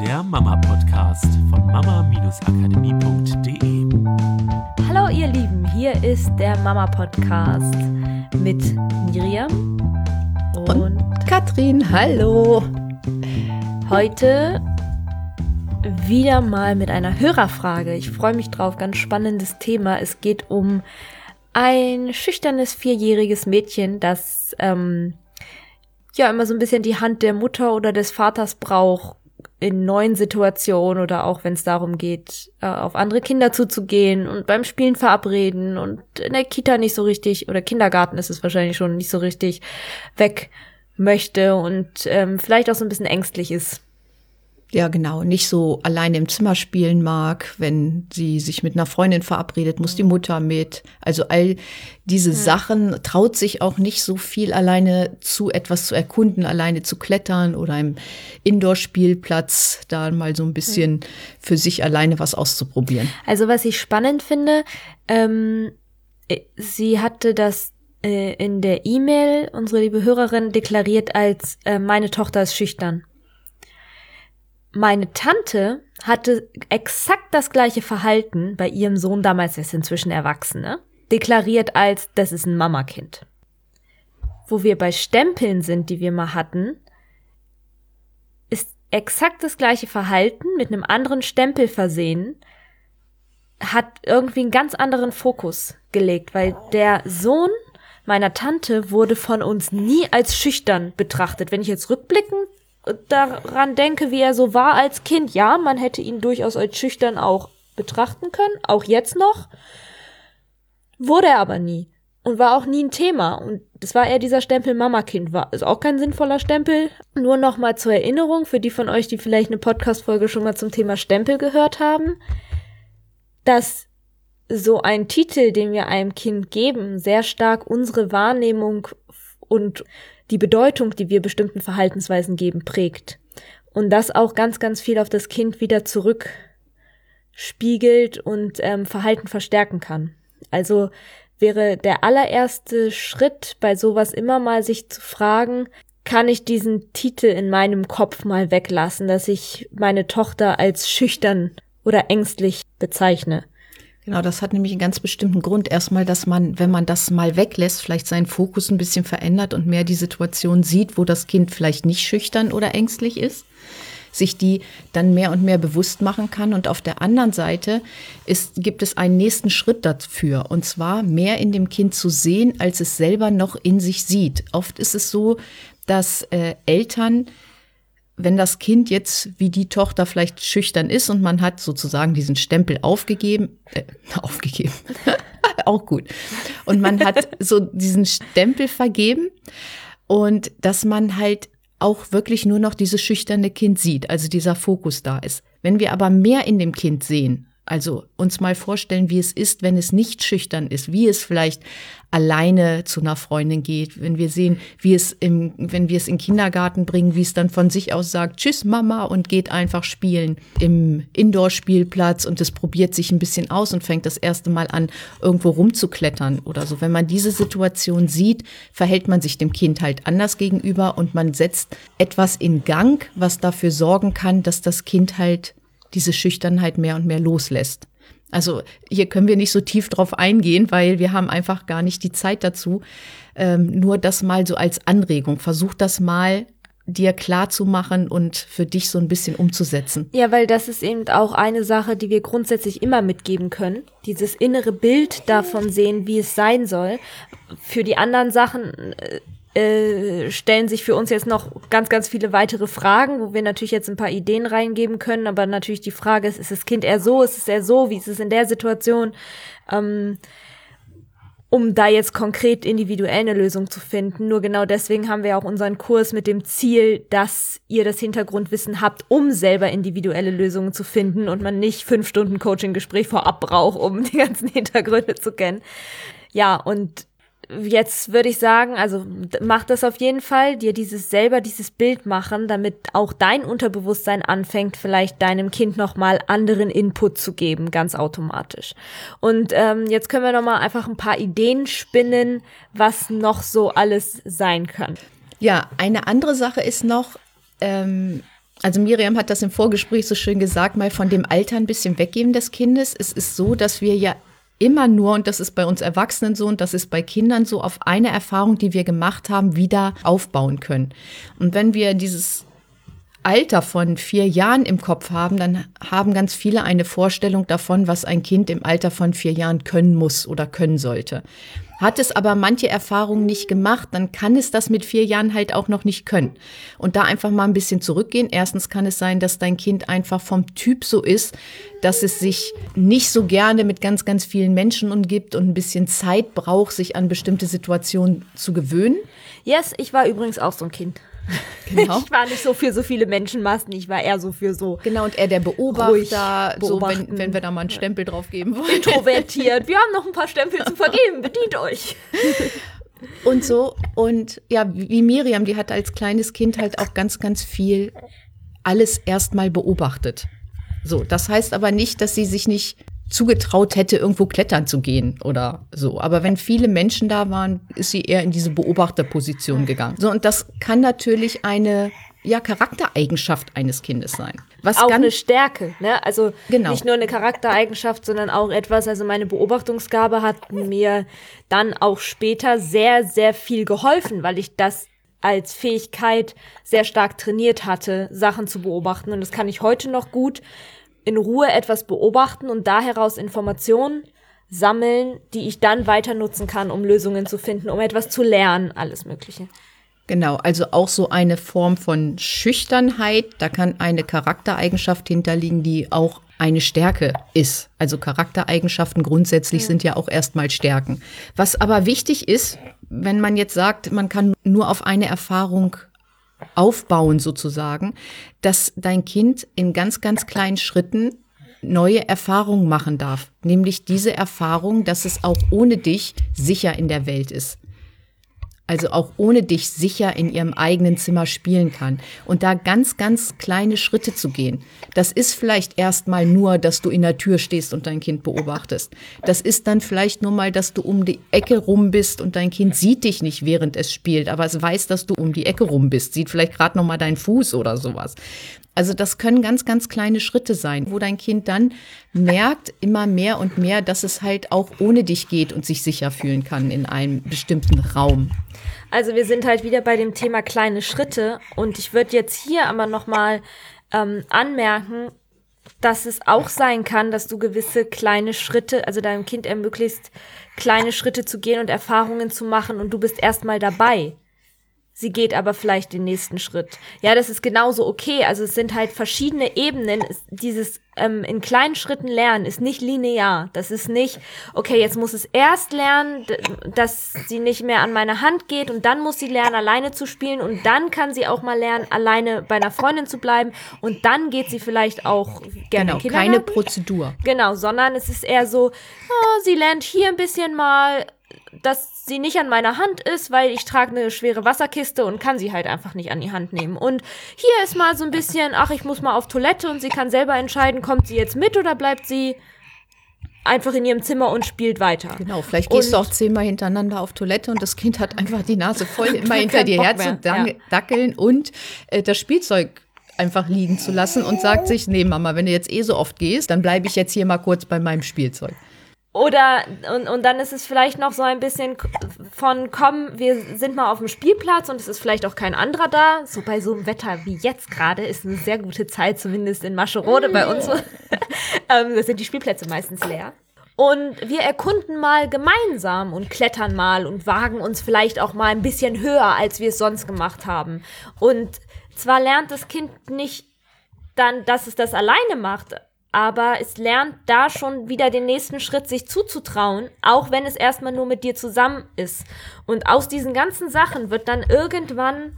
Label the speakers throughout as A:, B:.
A: der Mama-Podcast von mama-akademie.de.
B: Hallo ihr Lieben, hier ist der Mama-Podcast mit Miriam und,
C: und Katrin. Hallo.
B: Heute wieder mal mit einer Hörerfrage. Ich freue mich drauf, ganz spannendes Thema. Es geht um ein schüchternes vierjähriges Mädchen, das ähm, ja immer so ein bisschen die Hand der Mutter oder des Vaters braucht in neuen Situationen oder auch wenn es darum geht, äh, auf andere Kinder zuzugehen und beim Spielen verabreden und in der Kita nicht so richtig oder Kindergarten ist es wahrscheinlich schon nicht so richtig weg möchte und ähm, vielleicht auch so ein bisschen ängstlich ist
C: ja, genau, nicht so alleine im Zimmer spielen mag, wenn sie sich mit einer Freundin verabredet, muss die mhm. Mutter mit. Also all diese ja. Sachen traut sich auch nicht so viel alleine zu etwas zu erkunden, alleine zu klettern oder im Indoor-Spielplatz da mal so ein bisschen ja. für sich alleine was auszuprobieren.
B: Also was ich spannend finde, ähm, äh, sie hatte das äh, in der E-Mail, unsere liebe Hörerin, deklariert als äh, meine Tochter ist schüchtern meine Tante hatte exakt das gleiche Verhalten bei ihrem Sohn, damals ist inzwischen Erwachsene, deklariert als, das ist ein Mamakind. Wo wir bei Stempeln sind, die wir mal hatten, ist exakt das gleiche Verhalten mit einem anderen Stempel versehen, hat irgendwie einen ganz anderen Fokus gelegt, weil der Sohn meiner Tante wurde von uns nie als schüchtern betrachtet. Wenn ich jetzt rückblickend daran denke, wie er so war als Kind, ja, man hätte ihn durchaus als schüchtern auch betrachten können, auch jetzt noch. Wurde er aber nie. Und war auch nie ein Thema. Und das war eher dieser Stempel Mama-Kind war. Ist auch kein sinnvoller Stempel. Nur noch mal zur Erinnerung, für die von euch, die vielleicht eine Podcast-Folge schon mal zum Thema Stempel gehört haben, dass so ein Titel, den wir einem Kind geben, sehr stark unsere Wahrnehmung und die Bedeutung, die wir bestimmten Verhaltensweisen geben, prägt. Und das auch ganz, ganz viel auf das Kind wieder zurückspiegelt und ähm, Verhalten verstärken kann. Also wäre der allererste Schritt bei sowas immer mal sich zu fragen, kann ich diesen Titel in meinem Kopf mal weglassen, dass ich meine Tochter als schüchtern oder ängstlich bezeichne.
C: Genau, das hat nämlich einen ganz bestimmten Grund. Erstmal, dass man, wenn man das mal weglässt, vielleicht seinen Fokus ein bisschen verändert und mehr die Situation sieht, wo das Kind vielleicht nicht schüchtern oder ängstlich ist, sich die dann mehr und mehr bewusst machen kann. Und auf der anderen Seite ist, gibt es einen nächsten Schritt dafür, und zwar mehr in dem Kind zu sehen, als es selber noch in sich sieht. Oft ist es so, dass äh, Eltern wenn das Kind jetzt wie die Tochter vielleicht schüchtern ist und man hat sozusagen diesen Stempel aufgegeben, äh, aufgegeben, auch gut, und man hat so diesen Stempel vergeben und dass man halt auch wirklich nur noch dieses schüchterne Kind sieht, also dieser Fokus da ist. Wenn wir aber mehr in dem Kind sehen, also uns mal vorstellen, wie es ist, wenn es nicht schüchtern ist, wie es vielleicht alleine zu einer Freundin geht, wenn wir sehen, wie es im, wenn wir es in Kindergarten bringen, wie es dann von sich aus sagt, tschüss Mama und geht einfach spielen im Indoor-Spielplatz und es probiert sich ein bisschen aus und fängt das erste Mal an, irgendwo rumzuklettern oder so. Wenn man diese Situation sieht, verhält man sich dem Kind halt anders gegenüber und man setzt etwas in Gang, was dafür sorgen kann, dass das Kind halt diese Schüchternheit mehr und mehr loslässt. Also hier können wir nicht so tief drauf eingehen, weil wir haben einfach gar nicht die Zeit dazu. Ähm, nur das mal so als Anregung. Versuch das mal dir klar zu machen und für dich so ein bisschen umzusetzen.
B: Ja, weil das ist eben auch eine Sache, die wir grundsätzlich immer mitgeben können. Dieses innere Bild davon sehen, wie es sein soll. Für die anderen Sachen äh, stellen sich für uns jetzt noch ganz, ganz viele weitere Fragen, wo wir natürlich jetzt ein paar Ideen reingeben können, aber natürlich die Frage ist, ist das Kind eher so, ist es eher so, wie ist es in der Situation? Ähm, um da jetzt konkret individuell eine Lösung zu finden. Nur genau deswegen haben wir auch unseren Kurs mit dem Ziel, dass ihr das Hintergrundwissen habt, um selber individuelle Lösungen zu finden und man nicht fünf Stunden Coaching-Gespräch vorab braucht, um die ganzen Hintergründe zu kennen. Ja, und jetzt würde ich sagen, also mach das auf jeden Fall, dir dieses selber dieses Bild machen, damit auch dein Unterbewusstsein anfängt, vielleicht deinem Kind nochmal anderen Input zu geben, ganz automatisch. Und ähm, jetzt können wir nochmal einfach ein paar Ideen spinnen, was noch so alles sein kann.
C: Ja, eine andere Sache ist noch, ähm, Also Miriam hat das im Vorgespräch so schön gesagt, mal von dem Alter ein bisschen weggeben des Kindes. Es ist so, dass wir ja immer nur, und das ist bei uns Erwachsenen so und das ist bei Kindern so, auf eine Erfahrung, die wir gemacht haben, wieder aufbauen können. Und wenn wir dieses Alter von vier Jahren im Kopf haben, dann haben ganz viele eine Vorstellung davon, was ein Kind im Alter von vier Jahren können muss oder können sollte. Hat es aber manche Erfahrungen nicht gemacht, dann kann es das mit vier Jahren halt auch noch nicht können. Und da einfach mal ein bisschen zurückgehen. Erstens kann es sein, dass dein Kind einfach vom Typ so ist, dass es sich nicht so gerne mit ganz, ganz vielen Menschen umgibt und ein bisschen Zeit braucht, sich an bestimmte Situationen zu gewöhnen.
B: Yes, ich war übrigens auch so ein Kind. Genau. Ich war nicht so für so viele Menschenmassen, ich war eher so für so.
C: Genau, und er der Beobachter, so wenn, wenn wir da mal einen Stempel drauf geben wollen.
B: Introvertiert. Wir haben noch ein paar Stempel zu vergeben, bedient euch.
C: Und so, und ja, wie Miriam, die hat als kleines Kind halt auch ganz, ganz viel alles erstmal beobachtet. So, das heißt aber nicht, dass sie sich nicht zugetraut hätte, irgendwo klettern zu gehen oder so. Aber wenn viele Menschen da waren, ist sie eher in diese Beobachterposition gegangen. So, und das kann natürlich eine ja, Charaktereigenschaft eines Kindes sein.
B: Was auch eine Stärke, ne? Also genau. nicht nur eine Charaktereigenschaft, sondern auch etwas, also meine Beobachtungsgabe hat mir dann auch später sehr, sehr viel geholfen, weil ich das als Fähigkeit sehr stark trainiert hatte, Sachen zu beobachten. Und das kann ich heute noch gut in Ruhe etwas beobachten und da heraus Informationen sammeln, die ich dann weiter nutzen kann, um Lösungen zu finden, um etwas zu lernen, alles Mögliche.
C: Genau, also auch so eine Form von Schüchternheit, da kann eine Charaktereigenschaft hinterliegen, die auch eine Stärke ist. Also Charaktereigenschaften grundsätzlich ja. sind ja auch erstmal Stärken. Was aber wichtig ist, wenn man jetzt sagt, man kann nur auf eine Erfahrung aufbauen sozusagen, dass dein Kind in ganz, ganz kleinen Schritten neue Erfahrungen machen darf. Nämlich diese Erfahrung, dass es auch ohne dich sicher in der Welt ist also auch ohne dich sicher in ihrem eigenen Zimmer spielen kann. Und da ganz, ganz kleine Schritte zu gehen. Das ist vielleicht erstmal nur, dass du in der Tür stehst und dein Kind beobachtest. Das ist dann vielleicht nur mal, dass du um die Ecke rum bist und dein Kind sieht dich nicht, während es spielt, aber es weiß, dass du um die Ecke rum bist, sieht vielleicht gerade noch mal deinen Fuß oder sowas. Also das können ganz, ganz kleine Schritte sein, wo dein Kind dann merkt immer mehr und mehr, dass es halt auch ohne dich geht und sich sicher fühlen kann in einem bestimmten Raum.
B: Also wir sind halt wieder bei dem Thema kleine Schritte und ich würde jetzt hier aber noch mal ähm, anmerken, dass es auch sein kann, dass du gewisse kleine Schritte, also deinem Kind ermöglicht, kleine Schritte zu gehen und Erfahrungen zu machen und du bist erstmal dabei. Sie geht aber vielleicht den nächsten Schritt. Ja, das ist genauso okay. Also es sind halt verschiedene Ebenen. Dieses ähm, in kleinen Schritten lernen ist nicht linear. Das ist nicht, okay, jetzt muss es erst lernen, dass sie nicht mehr an meine Hand geht und dann muss sie lernen, alleine zu spielen und dann kann sie auch mal lernen, alleine bei einer Freundin zu bleiben und dann geht sie vielleicht auch gerne
C: genau, keine Prozedur.
B: Genau, sondern es ist eher so, oh, sie lernt hier ein bisschen mal dass sie nicht an meiner Hand ist, weil ich trage eine schwere Wasserkiste und kann sie halt einfach nicht an die Hand nehmen. Und hier ist mal so ein bisschen, ach, ich muss mal auf Toilette und sie kann selber entscheiden, kommt sie jetzt mit oder bleibt sie einfach in ihrem Zimmer und spielt weiter.
C: Genau, vielleicht gehst und du auch zehnmal hintereinander auf Toilette und das Kind hat einfach die Nase voll, immer hinter dir her zu ja. dackeln und äh, das Spielzeug einfach liegen zu lassen und sagt sich, nee Mama, wenn du jetzt eh so oft gehst, dann bleibe ich jetzt hier mal kurz bei meinem Spielzeug.
B: Oder, und, und dann ist es vielleicht noch so ein bisschen von, komm, wir sind mal auf dem Spielplatz und es ist vielleicht auch kein anderer da. So bei so einem Wetter wie jetzt gerade ist eine sehr gute Zeit, zumindest in Mascherode bei uns. ähm, da sind die Spielplätze meistens leer. Und wir erkunden mal gemeinsam und klettern mal und wagen uns vielleicht auch mal ein bisschen höher, als wir es sonst gemacht haben. Und zwar lernt das Kind nicht dann, dass es das alleine macht, aber es lernt da schon wieder den nächsten Schritt sich zuzutrauen, auch wenn es erstmal nur mit dir zusammen ist. Und aus diesen ganzen Sachen wird dann irgendwann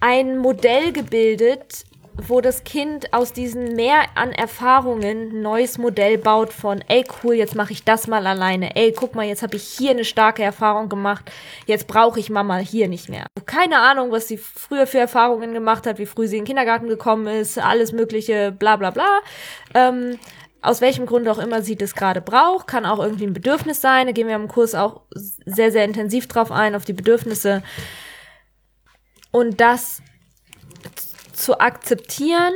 B: ein Modell gebildet, wo das Kind aus diesen mehr an Erfahrungen ein neues Modell baut von, ey cool, jetzt mache ich das mal alleine. Ey, guck mal, jetzt habe ich hier eine starke Erfahrung gemacht. Jetzt brauche ich Mama hier nicht mehr. Keine Ahnung, was sie früher für Erfahrungen gemacht hat, wie früh sie in den Kindergarten gekommen ist, alles mögliche, bla bla bla. Ähm, aus welchem Grund auch immer sie das gerade braucht, kann auch irgendwie ein Bedürfnis sein. Da gehen wir im Kurs auch sehr, sehr intensiv drauf ein, auf die Bedürfnisse. Und das zu akzeptieren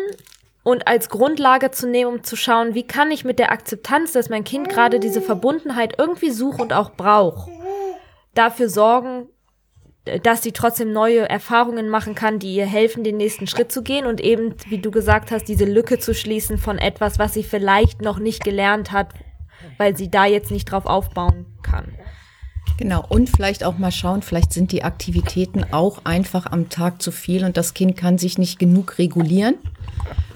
B: und als Grundlage zu nehmen, um zu schauen, wie kann ich mit der Akzeptanz, dass mein Kind gerade diese Verbundenheit irgendwie sucht und auch braucht, dafür sorgen, dass sie trotzdem neue Erfahrungen machen kann, die ihr helfen, den nächsten Schritt zu gehen und eben, wie du gesagt hast, diese Lücke zu schließen von etwas, was sie vielleicht noch nicht gelernt hat, weil sie da jetzt nicht drauf aufbauen kann.
C: Genau, und vielleicht auch mal schauen, vielleicht sind die Aktivitäten auch einfach am Tag zu viel und das Kind kann sich nicht genug regulieren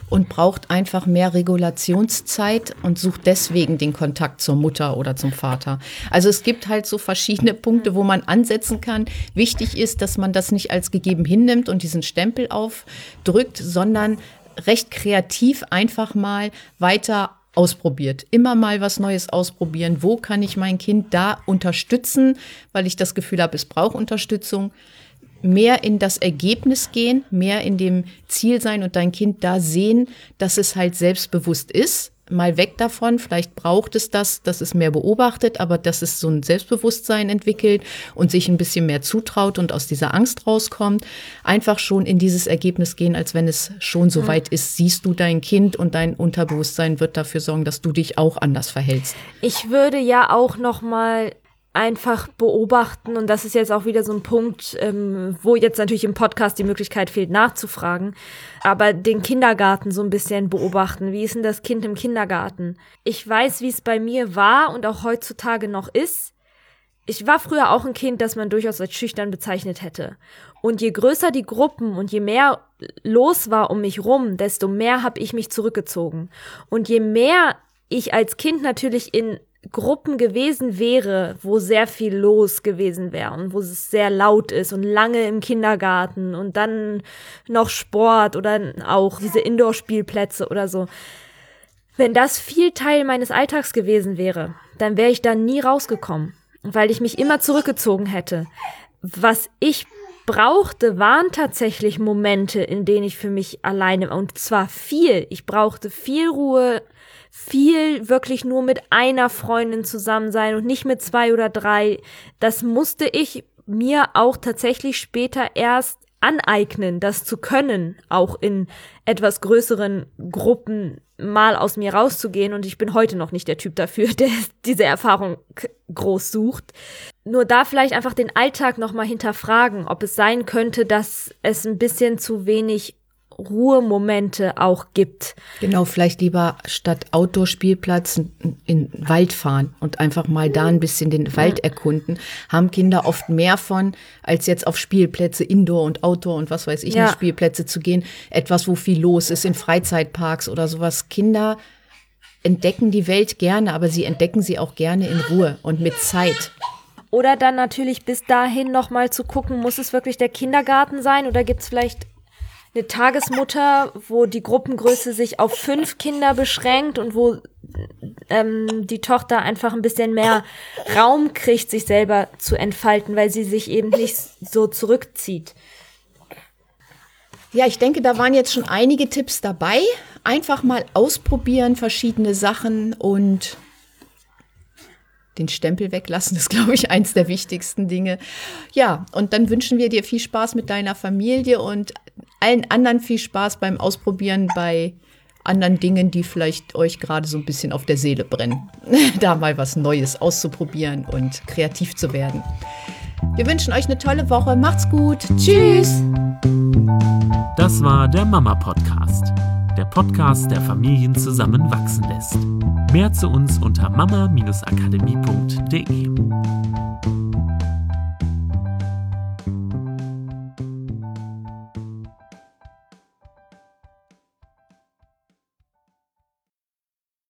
C: und braucht einfach mehr Regulationszeit und sucht deswegen den Kontakt zur Mutter oder zum Vater. Also es gibt halt so verschiedene Punkte, wo man ansetzen kann. Wichtig ist, dass man das nicht als gegeben hinnimmt und diesen Stempel aufdrückt, sondern recht kreativ einfach mal weiter ausprobiert. Immer mal was Neues ausprobieren. Wo kann ich mein Kind da unterstützen, weil ich das Gefühl habe, es braucht Unterstützung mehr in das Ergebnis gehen, mehr in dem Ziel sein und dein Kind da sehen, dass es halt selbstbewusst ist. Mal weg davon, vielleicht braucht es das, dass es mehr beobachtet, aber dass es so ein Selbstbewusstsein entwickelt und sich ein bisschen mehr zutraut und aus dieser Angst rauskommt. Einfach schon in dieses Ergebnis gehen, als wenn es schon so weit ist, siehst du dein Kind und dein Unterbewusstsein wird dafür sorgen, dass du dich auch anders verhältst.
B: Ich würde ja auch noch mal einfach beobachten und das ist jetzt auch wieder so ein Punkt, ähm, wo jetzt natürlich im Podcast die Möglichkeit fehlt, nachzufragen, aber den Kindergarten so ein bisschen beobachten. Wie ist denn das Kind im Kindergarten? Ich weiß, wie es bei mir war und auch heutzutage noch ist. Ich war früher auch ein Kind, das man durchaus als schüchtern bezeichnet hätte. Und je größer die Gruppen und je mehr los war um mich rum, desto mehr habe ich mich zurückgezogen. Und je mehr ich als Kind natürlich in Gruppen gewesen wäre, wo sehr viel los gewesen wäre und wo es sehr laut ist und lange im Kindergarten und dann noch Sport oder auch diese Indoor-Spielplätze oder so. Wenn das viel Teil meines Alltags gewesen wäre, dann wäre ich da nie rausgekommen, weil ich mich immer zurückgezogen hätte. Was ich brauchte, waren tatsächlich Momente, in denen ich für mich alleine, und zwar viel. Ich brauchte viel Ruhe, viel wirklich nur mit einer Freundin zusammen sein und nicht mit zwei oder drei. Das musste ich mir auch tatsächlich später erst aneignen, das zu können, auch in etwas größeren Gruppen mal aus mir rauszugehen. Und ich bin heute noch nicht der Typ dafür, der diese Erfahrung groß sucht. Nur da vielleicht einfach den Alltag nochmal hinterfragen, ob es sein könnte, dass es ein bisschen zu wenig Ruhemomente auch gibt.
C: Genau, vielleicht lieber statt Outdoor-Spielplatz in den Wald fahren und einfach mal da ein bisschen den Wald erkunden. Haben Kinder oft mehr von, als jetzt auf Spielplätze, Indoor und Outdoor und was weiß ich ja. Spielplätze zu gehen. Etwas, wo viel los ist, in Freizeitparks oder sowas. Kinder entdecken die Welt gerne, aber sie entdecken sie auch gerne in Ruhe und mit Zeit.
B: Oder dann natürlich bis dahin nochmal zu gucken, muss es wirklich der Kindergarten sein oder gibt es vielleicht eine Tagesmutter, wo die Gruppengröße sich auf fünf Kinder beschränkt und wo ähm, die Tochter einfach ein bisschen mehr Raum kriegt, sich selber zu entfalten, weil sie sich eben nicht so zurückzieht.
C: Ja, ich denke, da waren jetzt schon einige Tipps dabei. Einfach mal ausprobieren, verschiedene Sachen und den Stempel weglassen, ist, glaube ich, eins der wichtigsten Dinge. Ja, und dann wünschen wir dir viel Spaß mit deiner Familie und allen anderen viel Spaß beim Ausprobieren bei anderen Dingen, die vielleicht euch gerade so ein bisschen auf der Seele brennen. da mal was Neues auszuprobieren und kreativ zu werden. Wir wünschen euch eine tolle Woche. Macht's gut. Tschüss.
A: Das war der Mama Podcast. Der Podcast, der Familien zusammenwachsen lässt. Mehr zu uns unter mama-akademie.de.